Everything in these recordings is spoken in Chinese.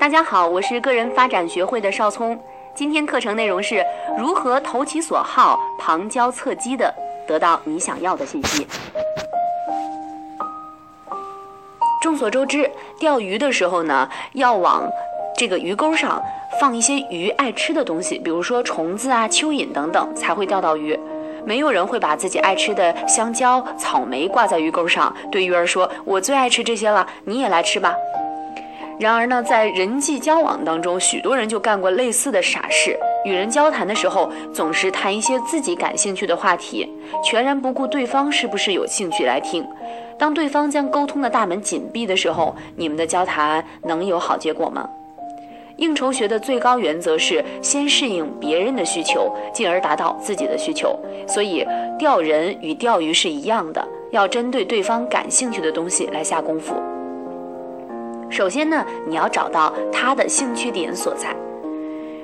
大家好，我是个人发展学会的邵聪。今天课程内容是如何投其所好、旁敲侧击的得到你想要的信息。众所周知，钓鱼的时候呢，要往这个鱼钩上放一些鱼爱吃的东西，比如说虫子啊、蚯蚓等等，才会钓到鱼。没有人会把自己爱吃的香蕉、草莓挂在鱼钩上，对鱼儿说：“我最爱吃这些了，你也来吃吧。”然而呢，在人际交往当中，许多人就干过类似的傻事。与人交谈的时候，总是谈一些自己感兴趣的话题，全然不顾对方是不是有兴趣来听。当对方将沟通的大门紧闭的时候，你们的交谈能有好结果吗？应酬学的最高原则是先适应别人的需求，进而达到自己的需求。所以，钓人与钓鱼是一样的，要针对对方感兴趣的东西来下功夫。首先呢，你要找到他的兴趣点所在。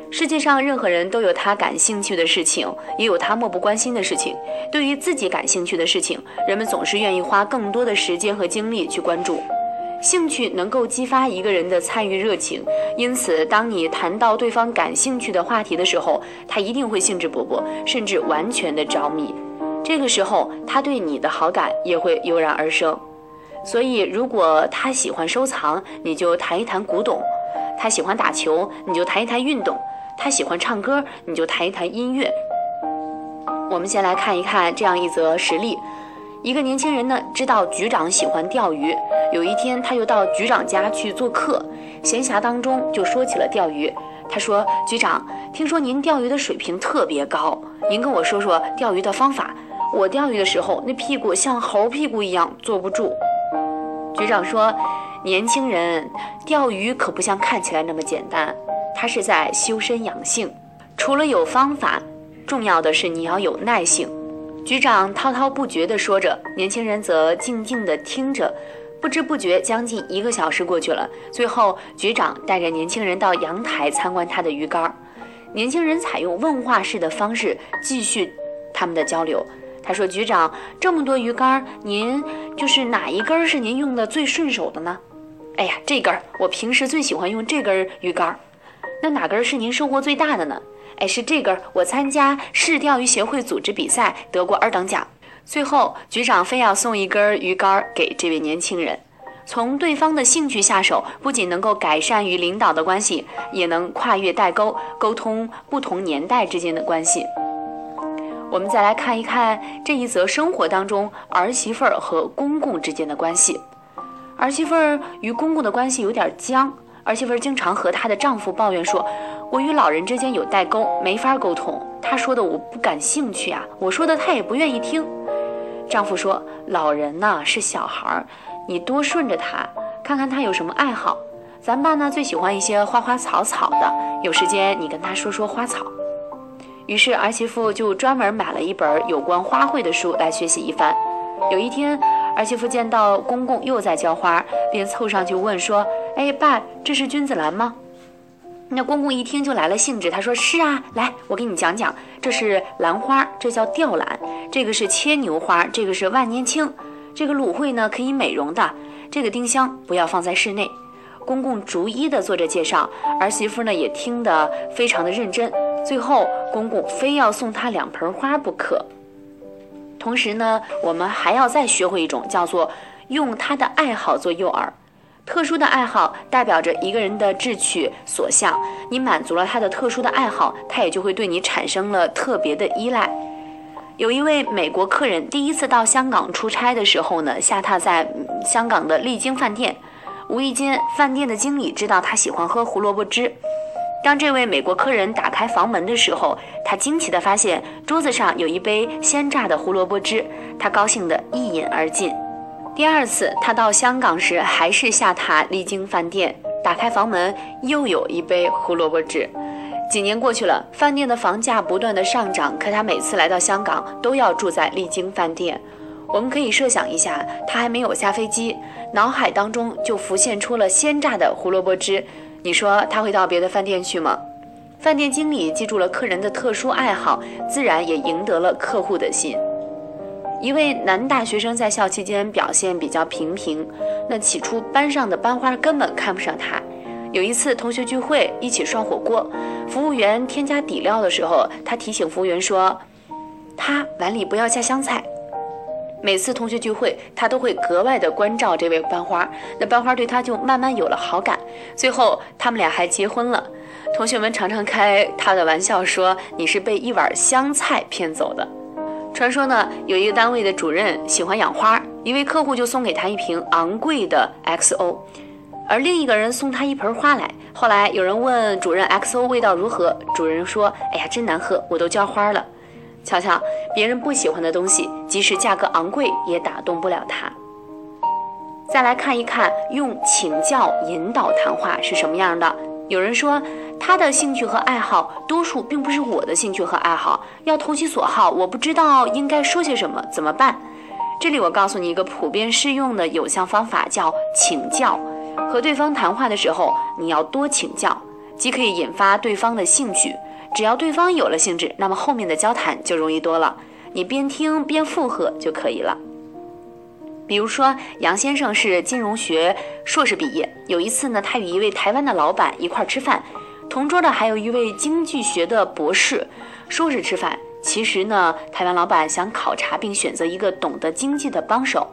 世界上任何人都有他感兴趣的事情，也有他漠不关心的事情。对于自己感兴趣的事情，人们总是愿意花更多的时间和精力去关注。兴趣能够激发一个人的参与热情，因此，当你谈到对方感兴趣的话题的时候，他一定会兴致勃勃，甚至完全的着迷。这个时候，他对你的好感也会油然而生。所以，如果他喜欢收藏，你就谈一谈古董；他喜欢打球，你就谈一谈运动；他喜欢唱歌，你就谈一谈音乐。我们先来看一看这样一则实例：一个年轻人呢，知道局长喜欢钓鱼，有一天他又到局长家去做客，闲暇当中就说起了钓鱼。他说：“局长，听说您钓鱼的水平特别高，您跟我说说钓鱼的方法。我钓鱼的时候，那屁股像猴屁股一样坐不住。”局长说：“年轻人，钓鱼可不像看起来那么简单，他是在修身养性。除了有方法，重要的是你要有耐性。”局长滔滔不绝地说着，年轻人则静静地听着。不知不觉，将近一个小时过去了。最后，局长带着年轻人到阳台参观他的鱼竿。年轻人采用问话式的方式继续他们的交流。他说：“局长，这么多鱼竿，您就是哪一根是您用的最顺手的呢？”“哎呀，这根儿，我平时最喜欢用这根鱼竿。”“那哪根是您收获最大的呢？”“哎，是这根，我参加市钓鱼协会组织比赛得过二等奖。”最后，局长非要送一根鱼竿给这位年轻人。从对方的兴趣下手，不仅能够改善与领导的关系，也能跨越代沟，沟通不同年代之间的关系。我们再来看一看这一则生活当中儿媳妇儿和公公之间的关系。儿媳妇儿与公公的关系有点僵，儿媳妇儿经常和她的丈夫抱怨说：“我与老人之间有代沟，没法沟通。他说的我不感兴趣啊，我说的他也不愿意听。”丈夫说：“老人呐是小孩儿，你多顺着他，看看他有什么爱好。咱爸呢最喜欢一些花花草草的，有时间你跟他说说花草。”于是儿媳妇就专门买了一本有关花卉的书来学习一番。有一天，儿媳妇见到公公又在浇花，便凑上去问说：“哎，爸，这是君子兰吗？”那公公一听就来了兴致，他说：“是啊，来，我给你讲讲，这是兰花，这叫吊兰；这个是牵牛花，这个是万年青；这个芦荟呢可以美容的，这个丁香不要放在室内。”公公逐一的做着介绍，儿媳妇呢也听得非常的认真。最后，公公非要送她两盆花不可。同时呢，我们还要再学会一种叫做用他的爱好做诱饵。特殊的爱好代表着一个人的志趣所向，你满足了他的特殊的爱好，他也就会对你产生了特别的依赖。有一位美国客人第一次到香港出差的时候呢，下榻在香港的丽晶饭店，无意间饭店的经理知道他喜欢喝胡萝卜汁。当这位美国客人打开房门的时候，他惊奇地发现桌子上有一杯鲜榨的胡萝卜汁，他高兴地一饮而尽。第二次他到香港时，还是下榻丽晶饭店，打开房门又有一杯胡萝卜汁。几年过去了，饭店的房价不断的上涨，可他每次来到香港都要住在丽晶饭店。我们可以设想一下，他还没有下飞机，脑海当中就浮现出了鲜榨的胡萝卜汁。你说他会到别的饭店去吗？饭店经理记住了客人的特殊爱好，自然也赢得了客户的心。一位男大学生在校期间表现比较平平，那起初班上的班花根本看不上他。有一次同学聚会一起涮火锅，服务员添加底料的时候，他提醒服务员说，他碗里不要加香菜。每次同学聚会，他都会格外的关照这位班花，那班花对他就慢慢有了好感，最后他们俩还结婚了。同学们常常开他的玩笑说：“你是被一碗香菜骗走的。”传说呢，有一个单位的主任喜欢养花，一位客户就送给他一瓶昂贵的 XO，而另一个人送他一盆花来。后来有人问主任 XO 味道如何，主人说：“哎呀，真难喝，我都浇花了。”瞧瞧，别人不喜欢的东西，即使价格昂贵，也打动不了他。再来看一看，用请教引导谈话是什么样的。有人说，他的兴趣和爱好，多数并不是我的兴趣和爱好。要投其所好，我不知道应该说些什么，怎么办？这里我告诉你一个普遍适用的有效方法，叫请教。和对方谈话的时候，你要多请教，既可以引发对方的兴趣。只要对方有了兴致，那么后面的交谈就容易多了。你边听边附和就可以了。比如说，杨先生是金融学硕士毕业。有一次呢，他与一位台湾的老板一块儿吃饭，同桌的还有一位经济学的博士。说是吃饭，其实呢，台湾老板想考察并选择一个懂得经济的帮手。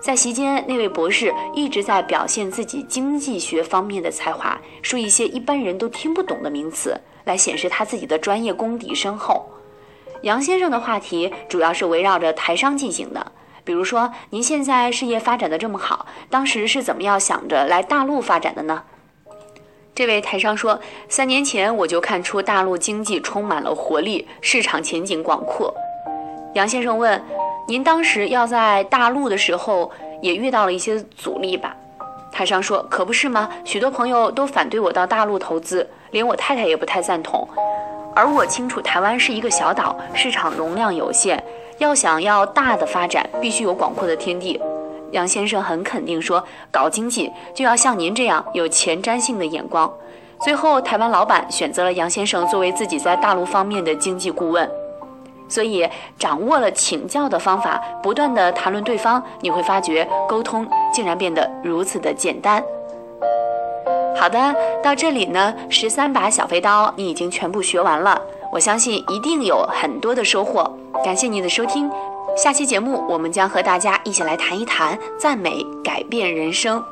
在席间，那位博士一直在表现自己经济学方面的才华，说一些一般人都听不懂的名词。来显示他自己的专业功底深厚。杨先生的话题主要是围绕着台商进行的，比如说您现在事业发展的这么好，当时是怎么样想着来大陆发展的呢？这位台商说，三年前我就看出大陆经济充满了活力，市场前景广阔。杨先生问，您当时要在大陆的时候也遇到了一些阻力吧？台商说：“可不是吗？许多朋友都反对我到大陆投资，连我太太也不太赞同。而我清楚，台湾是一个小岛，市场容量有限，要想要大的发展，必须有广阔的天地。”杨先生很肯定说：“搞经济就要像您这样有前瞻性的眼光。”最后，台湾老板选择了杨先生作为自己在大陆方面的经济顾问。所以，掌握了请教的方法，不断的谈论对方，你会发觉沟通竟然变得如此的简单。好的，到这里呢，十三把小飞刀你已经全部学完了，我相信一定有很多的收获。感谢您的收听，下期节目我们将和大家一起来谈一谈赞美改变人生。